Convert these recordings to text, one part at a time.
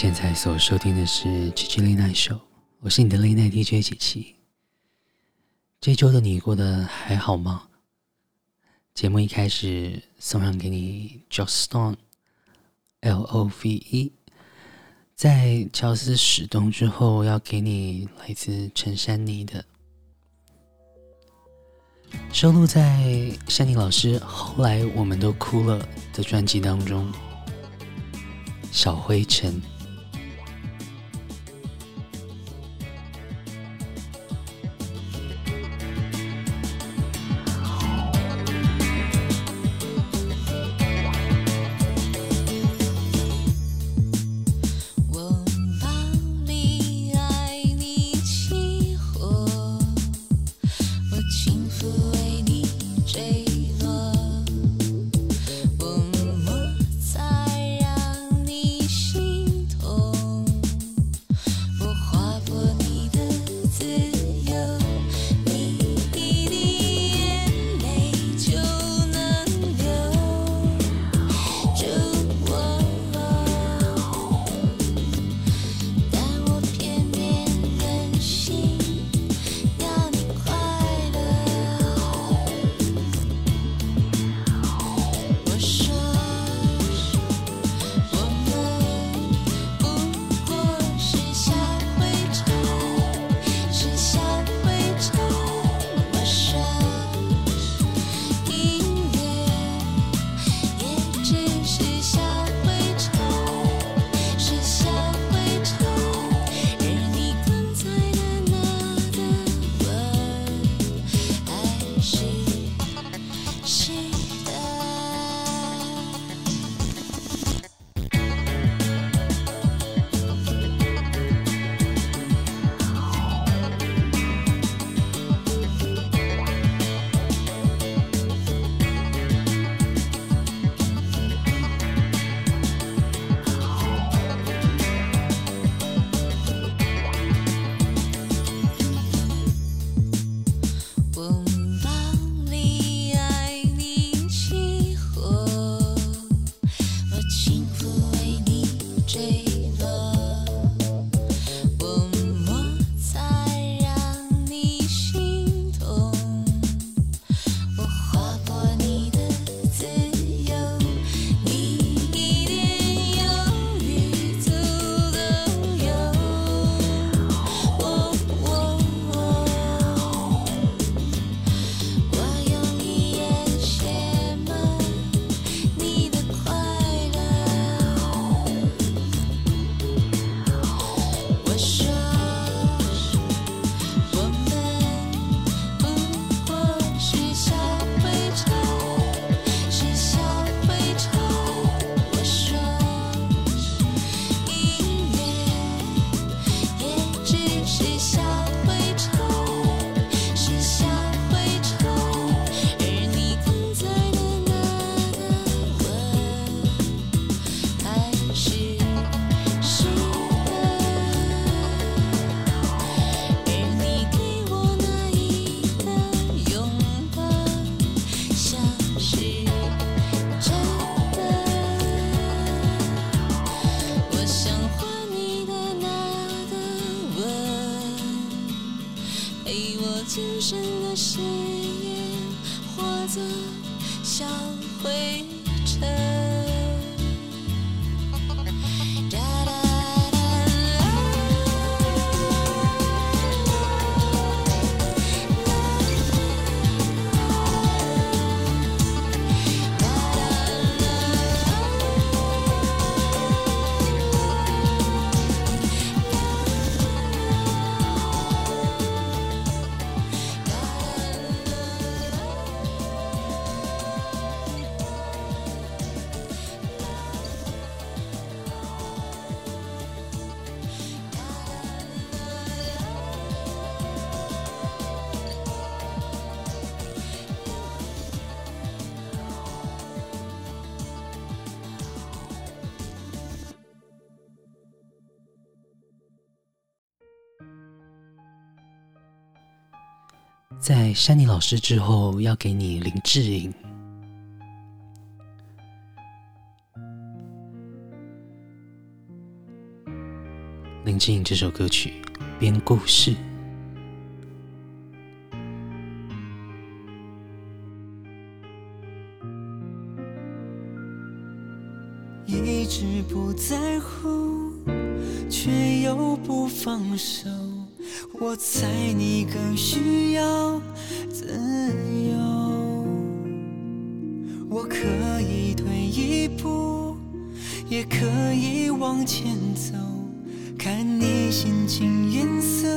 现在所收听的是七七 Late Night Show，我是你的 Le 耐 DJ 七七。这周的你过得还好吗？节目一开始送上给你 Joss Stone L O V E，在乔斯始终之后，要给你来自陈珊妮的，收录在珊妮老师后来我们都哭了的专辑当中，小灰尘。在珊妮老师之后，要给你林志颖。林志颖这首歌曲《编故事》，一直不在乎，却又不放手。我猜你更需要自由，我可以退一步，也可以往前走，看你心情颜色，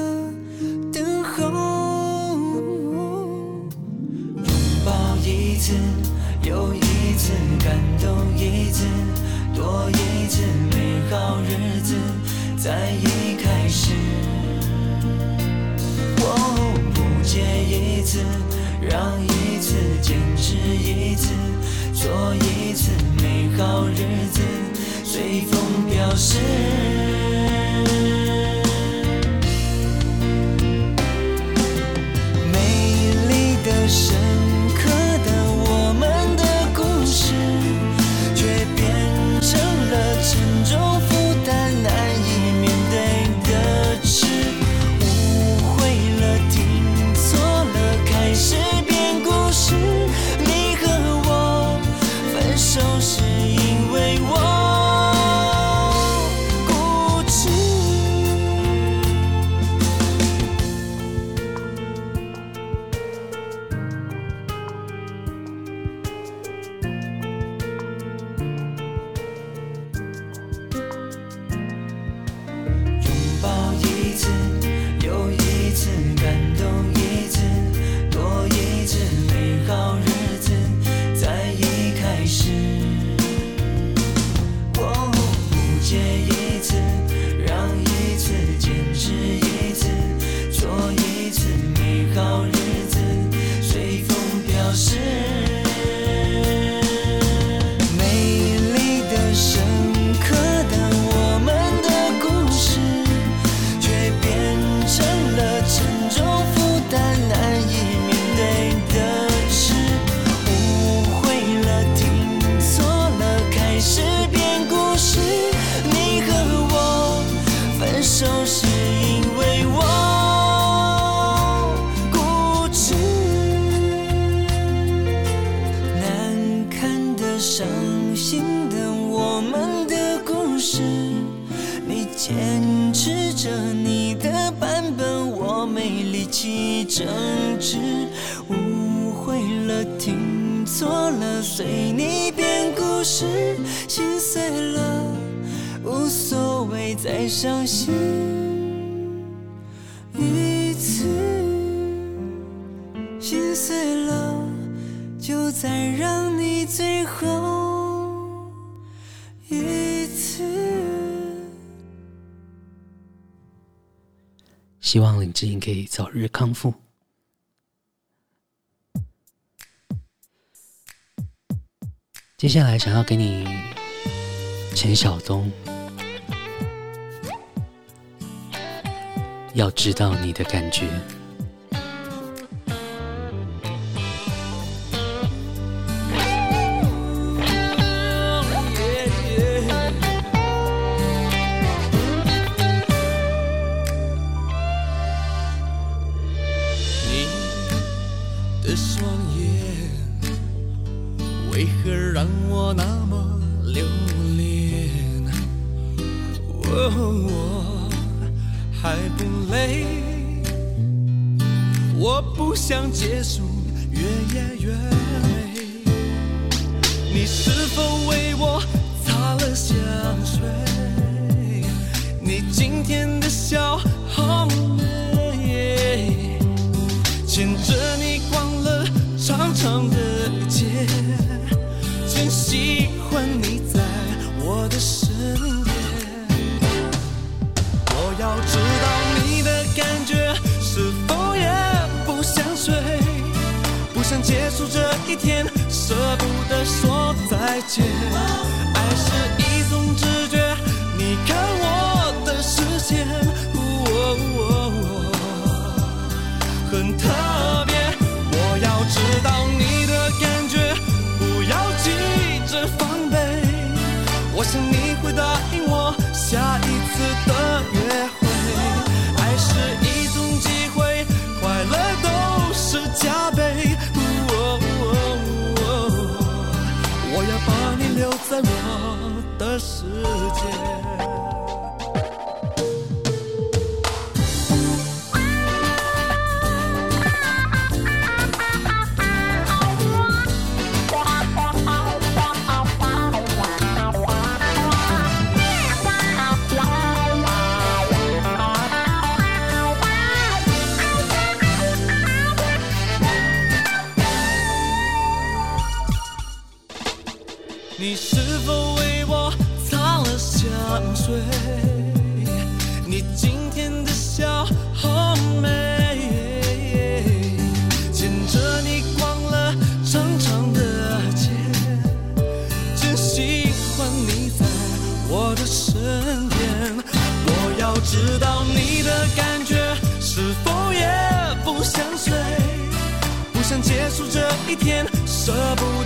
希望林志颖可以早日康复。接下来想要给你陈晓东，要知道你的感觉。我想你会答应我下一次的约会。爱是一种机会，快乐都是加倍。哦哦哦，我要把你留在我的世界。这一天，舍不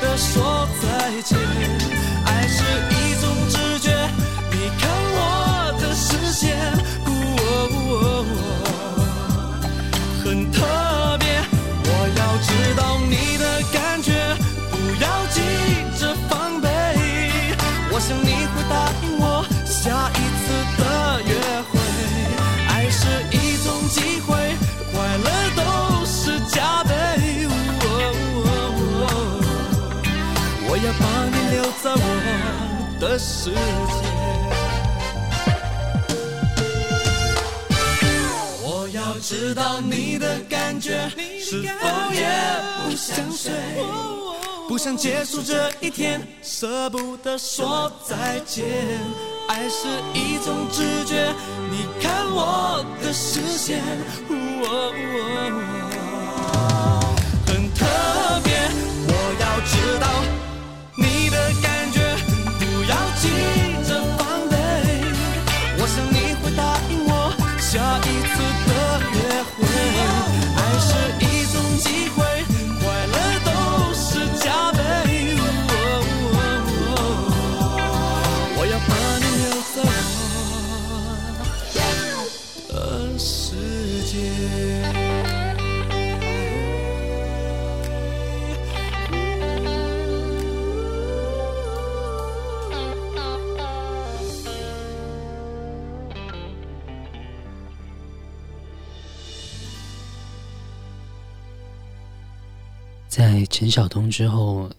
要把你留在我的世界。我要知道你的感觉是否也不想睡，不想结束这一天，舍不得说再见。爱是一种直觉，你看我的视线，陈晓东之后，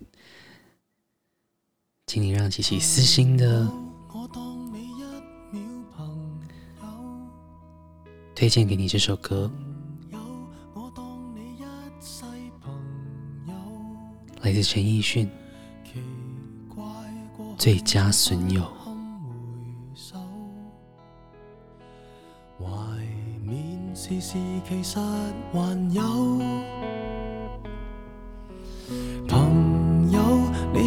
请你让琪琪私心的推荐给你这首歌，来自陈奕迅《最佳损友》。你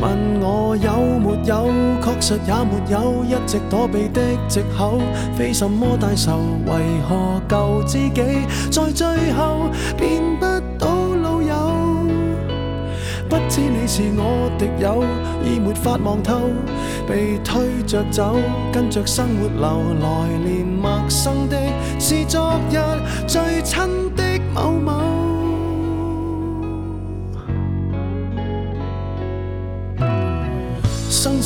问我有没有，确实也没有，一直躲避的借口，非什么大仇，为何旧知己在最后变不到老友？不知你是我敌友，已没法望透，被推着走，跟着生活流，来年陌生的是昨日最亲的某某。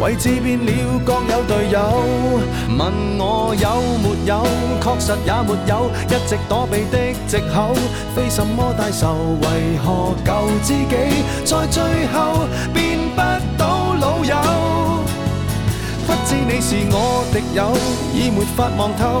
位置变了，各有队友。问我有没有，确实也没有，一直躲避的藉口，非什么大仇。为何旧知己在最后变不到老友？不知你是我敌友，已没法望透，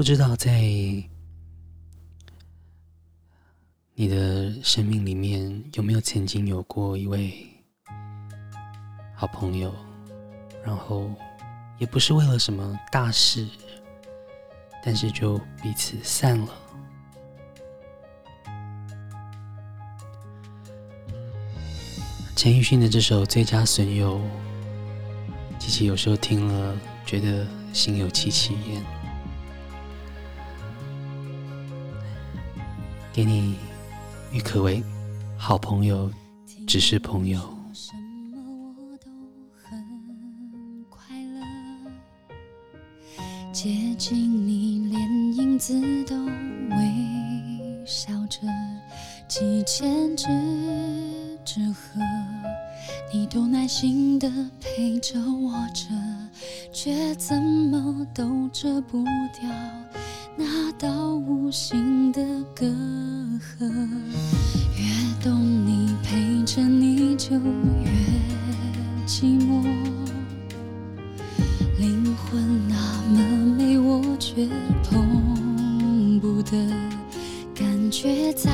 不知道在你的生命里面有没有曾经有过一位好朋友，然后也不是为了什么大事，但是就彼此散了。陈奕迅的这首《最佳损友》，琪琪有时候听了觉得心有戚戚焉。给你郁可唯，好朋友只是朋友。什么我都很快乐，接近你连影子都微笑着，几千只纸鹤，你都耐心的陪着我着，却怎么都遮不掉。那道无形的隔阂，越懂你，陪着你就越寂寞。灵魂那么美，我却碰不得，感觉再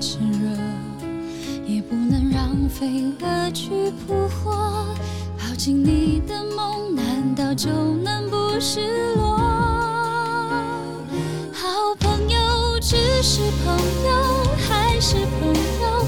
炽热，也不能让飞蛾去扑火。抱紧你的梦，难道就能不失落？朋友只是朋友，还是朋友，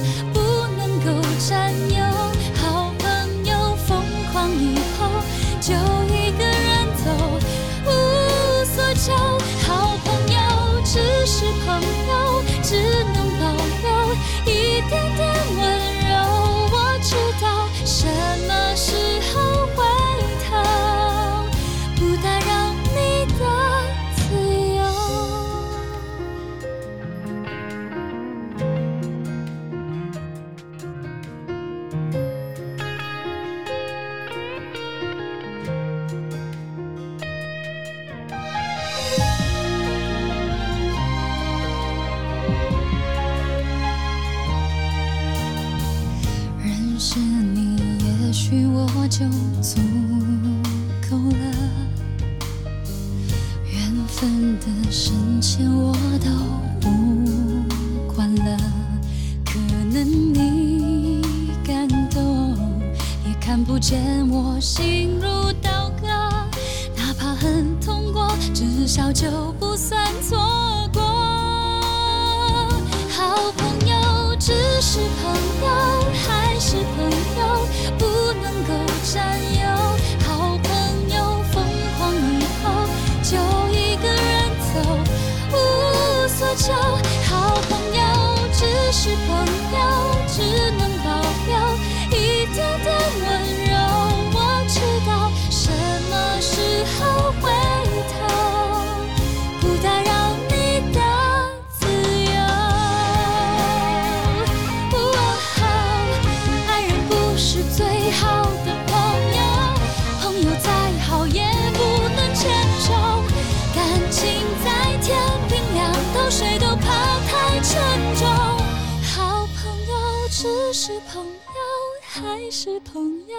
是朋友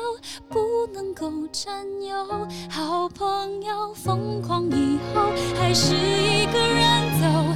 不能够占有。好朋友疯狂以后，还是一个人走，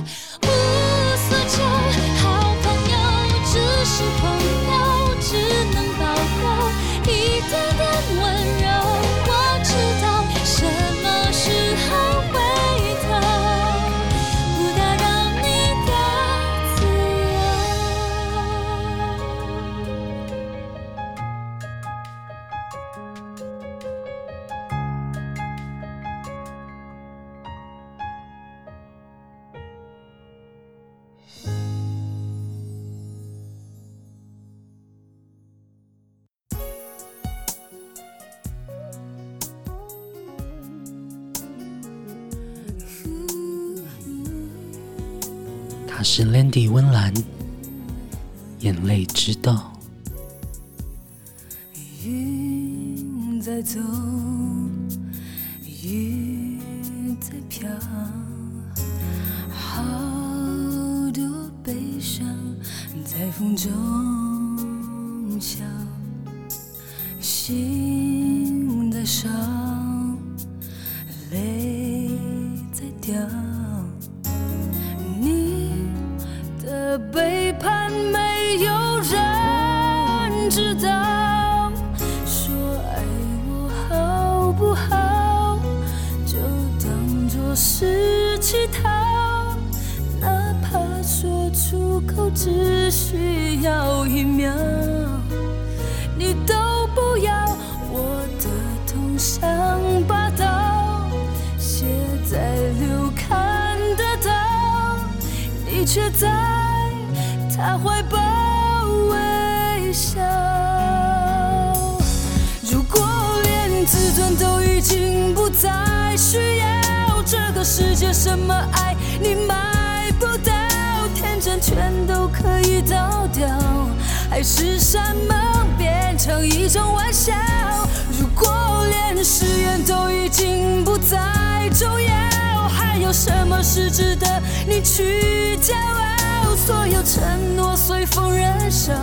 他是 Landy 温岚，眼泪知道。云在走，雨在飘，好多悲伤在风中笑，心在烧，泪在掉。口只需要一秒，你都不要，我的痛像把刀，写在流看得到，你却在。他怀抱微笑。如果连自尊都已经不再需要，这个世界什么爱你买不到，真全都可以倒掉，海誓山盟变成一种玩笑。如果连誓言都已经不再重要，还有什么是值得？你去骄傲？所有承诺随风燃烧，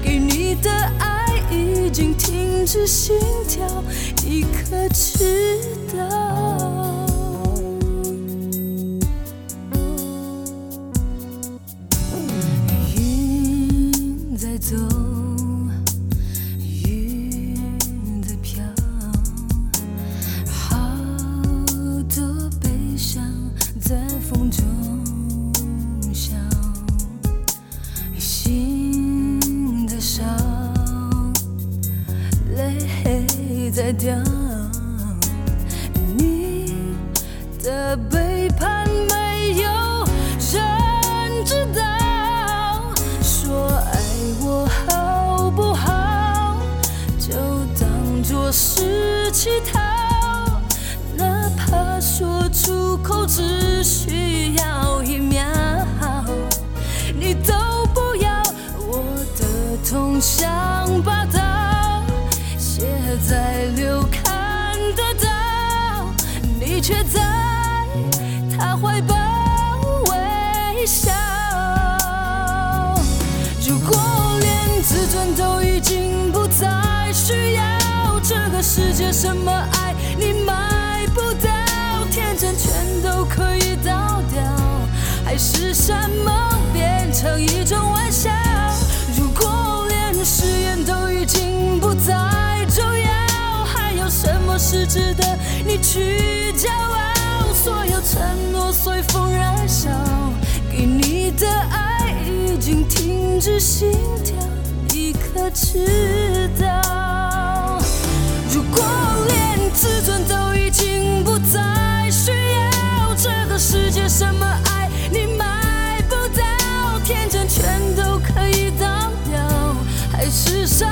给你的爱已经停止心跳，你可知的界什么爱你买不到，天真全都可以倒掉，还是什么变成一种玩笑？如果连誓言都已经不再重要，还有什么是值得你去骄傲？所有承诺随风燃烧，给你的爱已经停止心跳，你可知道？如果连自尊都已经不再需要，这个世界什么爱你买不到，天真全都可以倒掉，还是什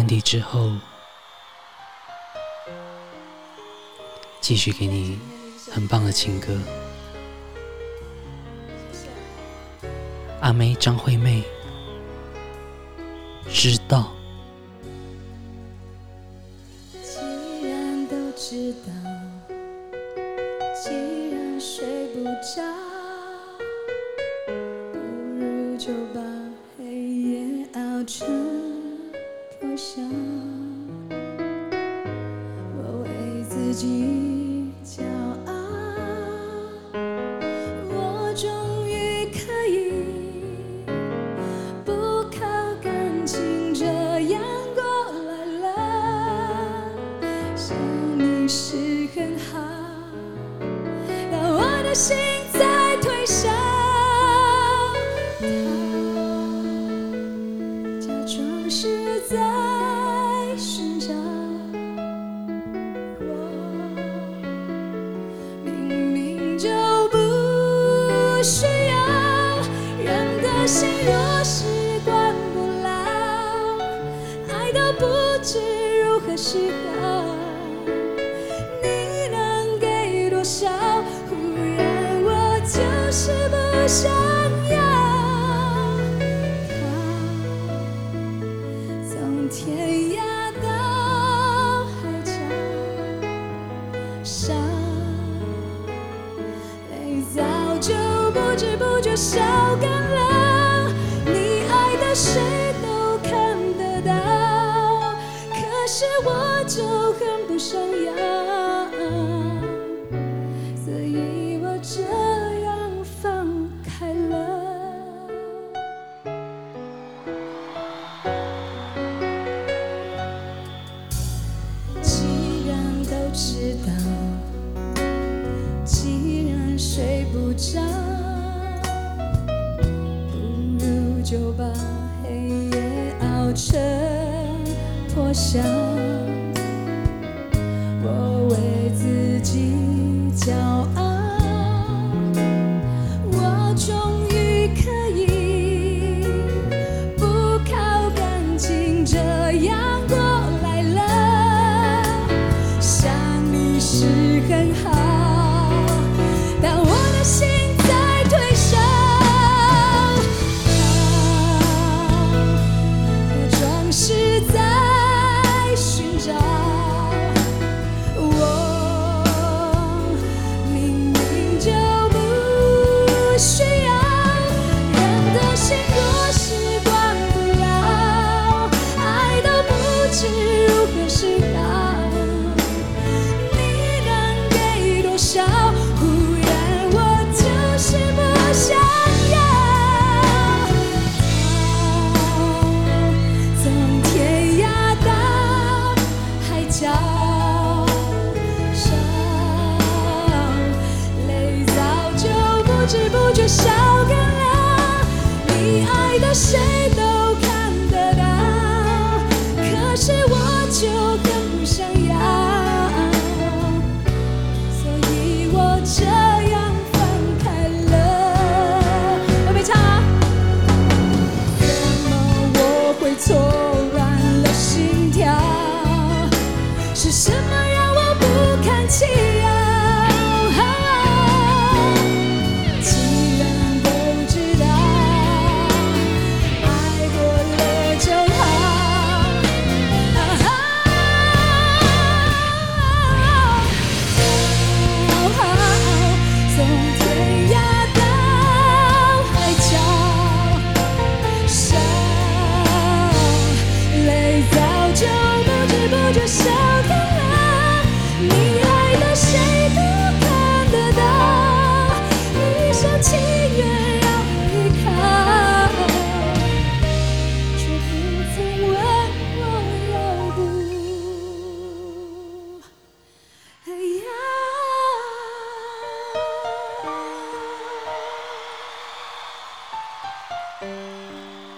天地之后，继续给你很棒的情歌。阿妹张惠妹，知道。知如何是好。你能给多少？忽然我就是不想要，从天涯到海角，伤泪早就不知不觉烧干了。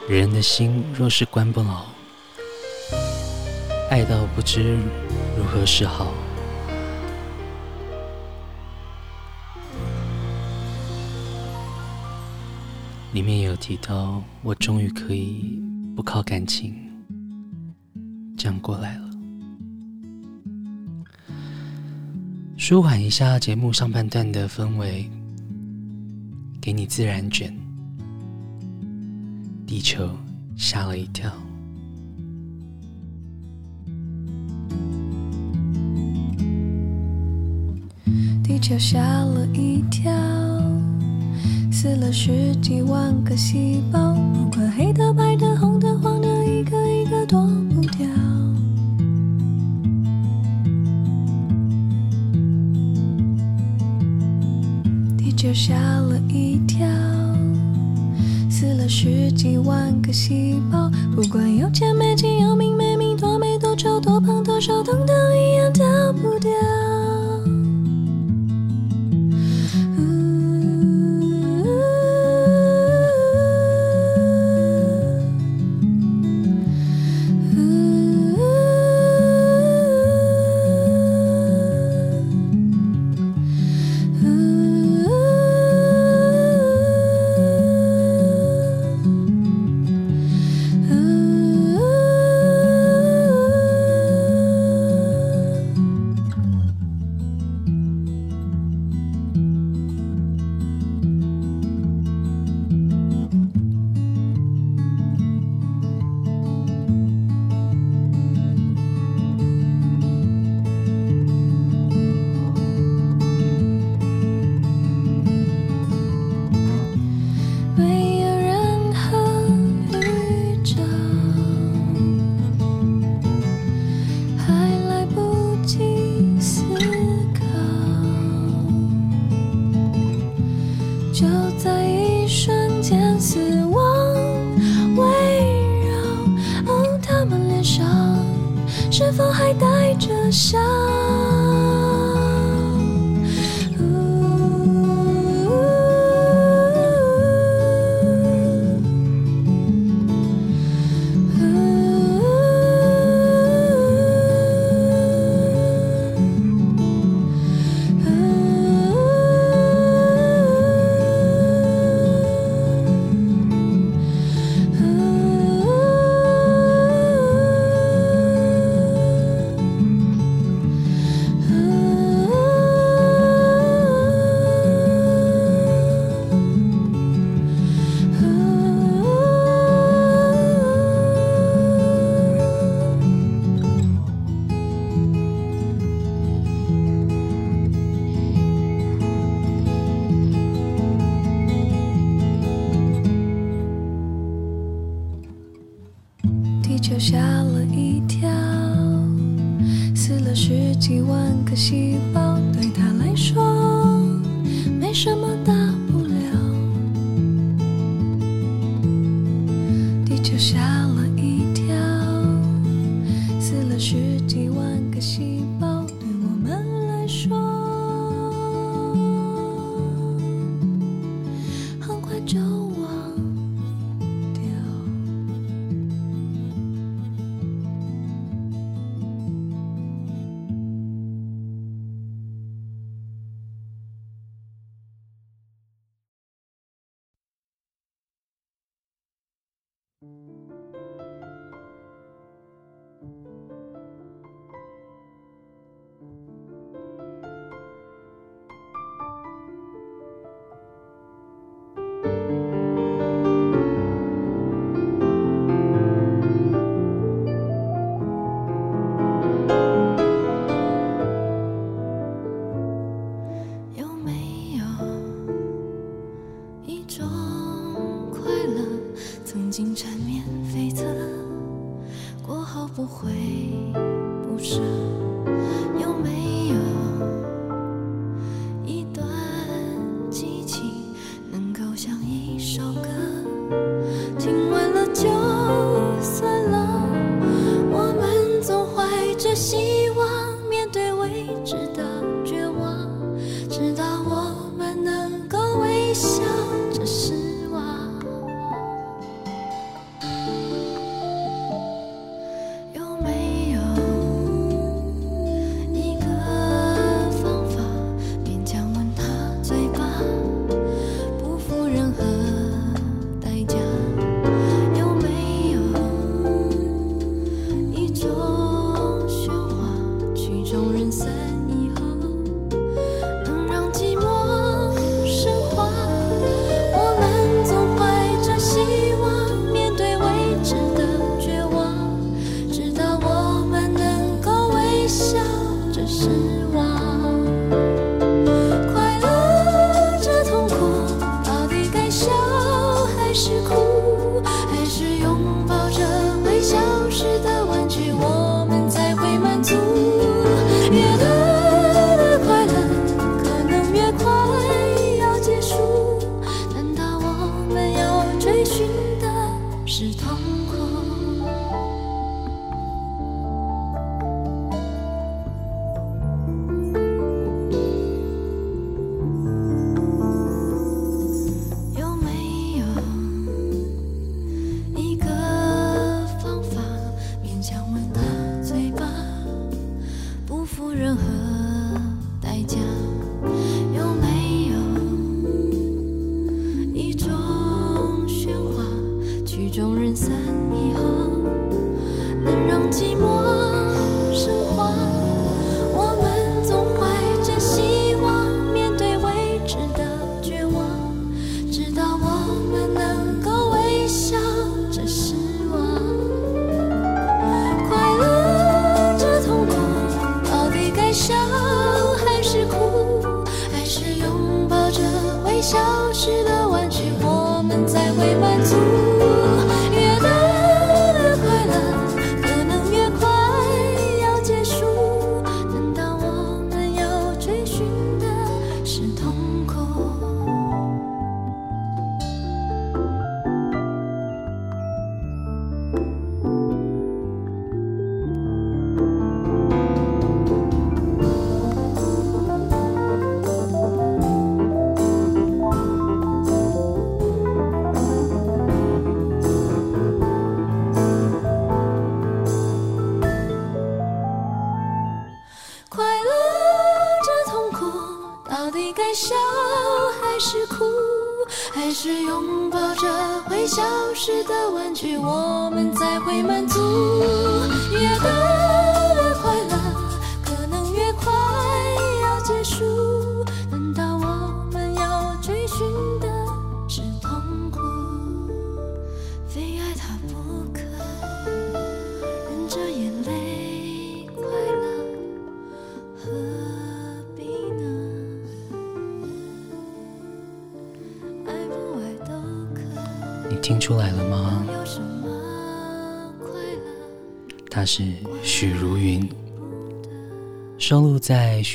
人的心若是关不牢，爱到不知如何是好。里面有提到，我终于可以不靠感情这样过来了，舒缓一下节目上半段的氛围，给你自然卷。地球吓了一跳，地球吓了一跳，死了十几万个细胞，不管黑的、白的、红的、黄的，一个一个躲不掉。地球吓了一跳。十几万个细胞，不管有钱没钱，有名了一条，死了十几万个细胞，对他来说没什么大不了。地球下。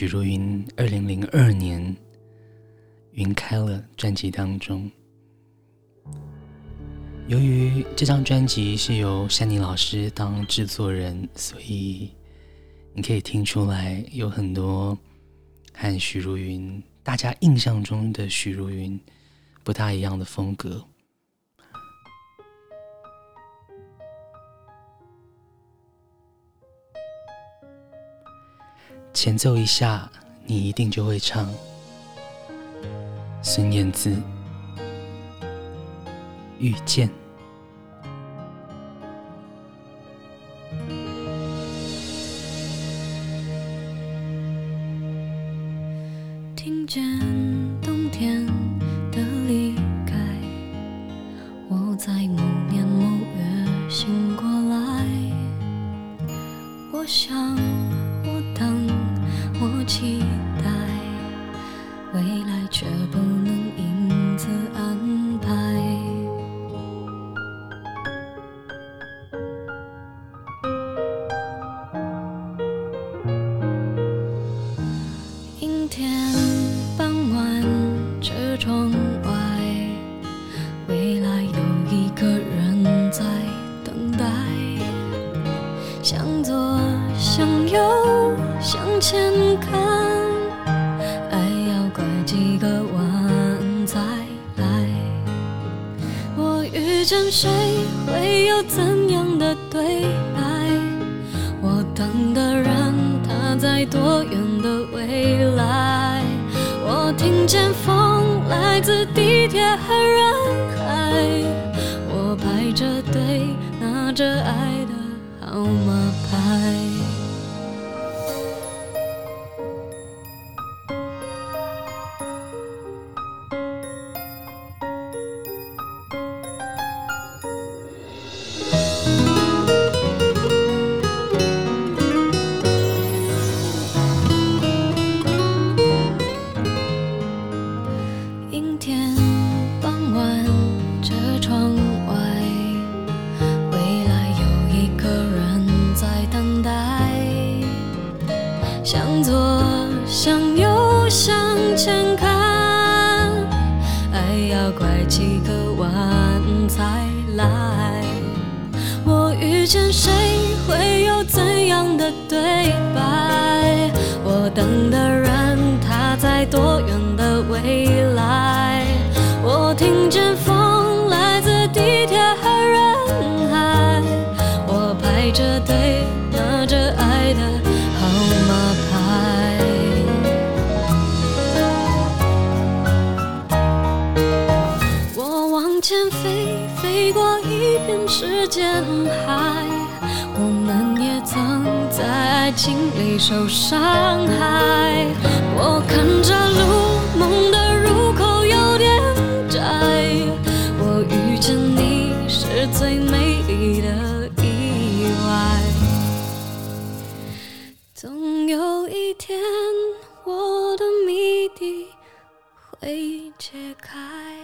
许茹芸二零零二年《云开了》专辑当中。由于这张专辑是由珊妮老师当制作人，所以你可以听出来有很多和许茹芸大家印象中的许茹芸不大一样的风格。前奏一下，你一定就会唱。孙燕姿，遇见。在多远的未来？我听见风来自地铁和人海我排着队拿着爱你的意外总有一天，我的谜底会解开。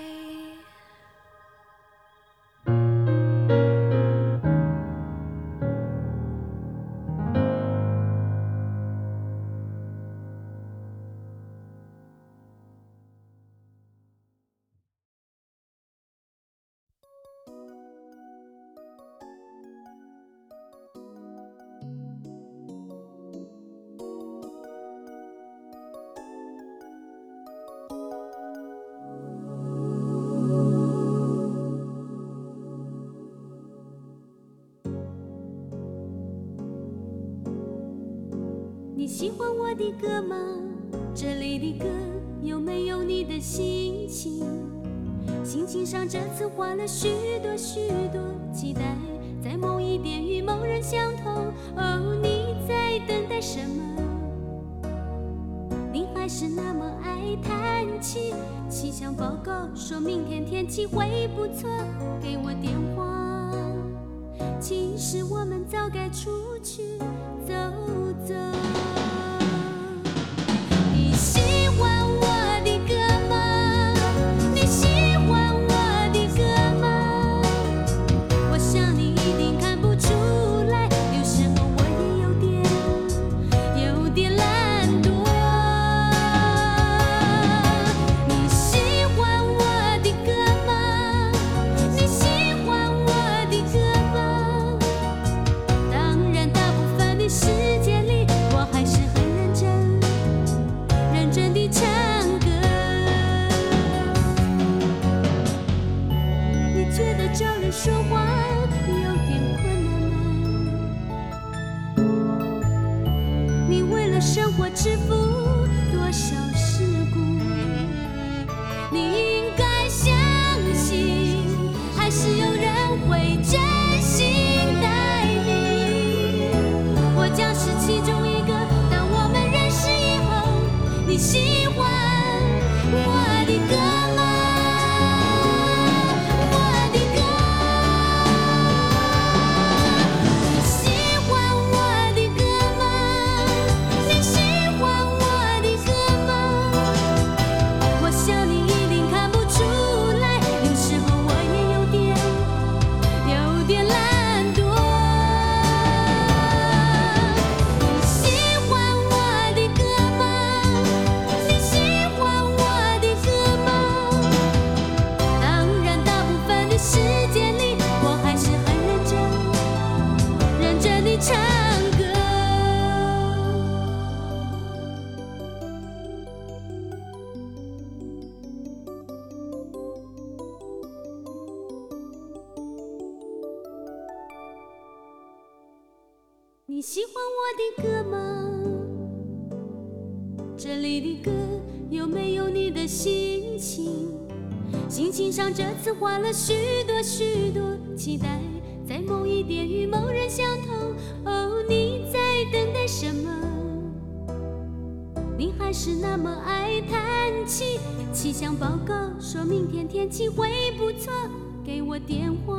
的心情？心情上这次换了许多许多期待，在某一点与某人相同。哦，你在等待什么？你还是那么爱叹气。气象报告说明天天气会不错，给我电话。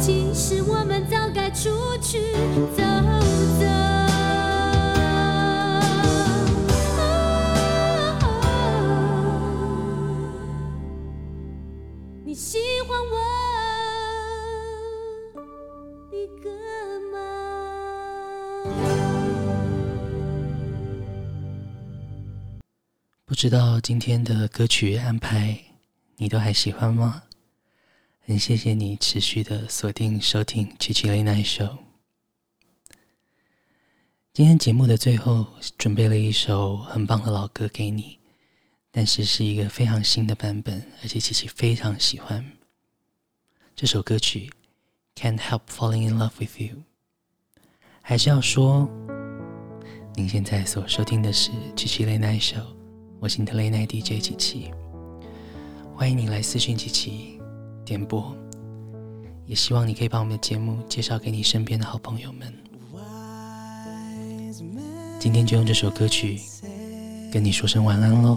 其实我们早该出去走走。知道今天的歌曲安排，你都还喜欢吗？很谢谢你持续的锁定收听《七七 Late Night Show》。今天节目的最后，准备了一首很棒的老歌给你，但是是一个非常新的版本，而且七七非常喜欢。这首歌曲《Can't Help Falling in Love with You》。还是要说，您现在所收听的是《七七 Late Night Show》，我是你的 Late Night DJ 七七，欢迎你来私讯七七。点播，也希望你可以把我们的节目介绍给你身边的好朋友们。今天就用这首歌曲跟你说声晚安喽，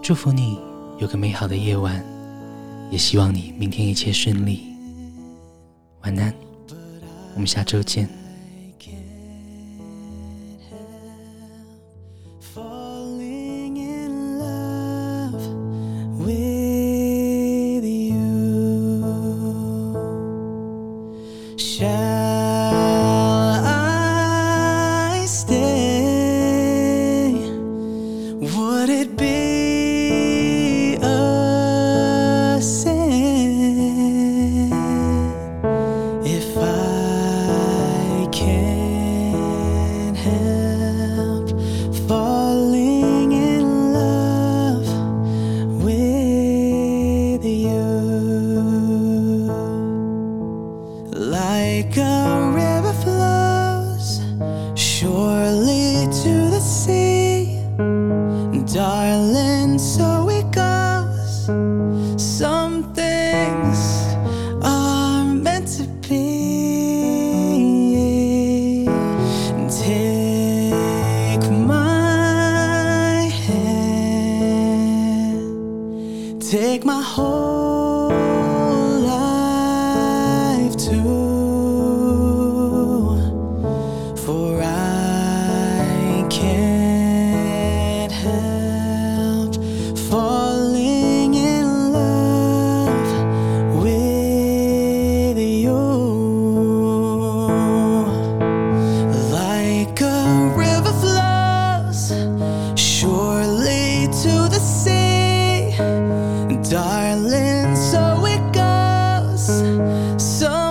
祝福你有个美好的夜晚，也希望你明天一切顺利。晚安，我们下周见。So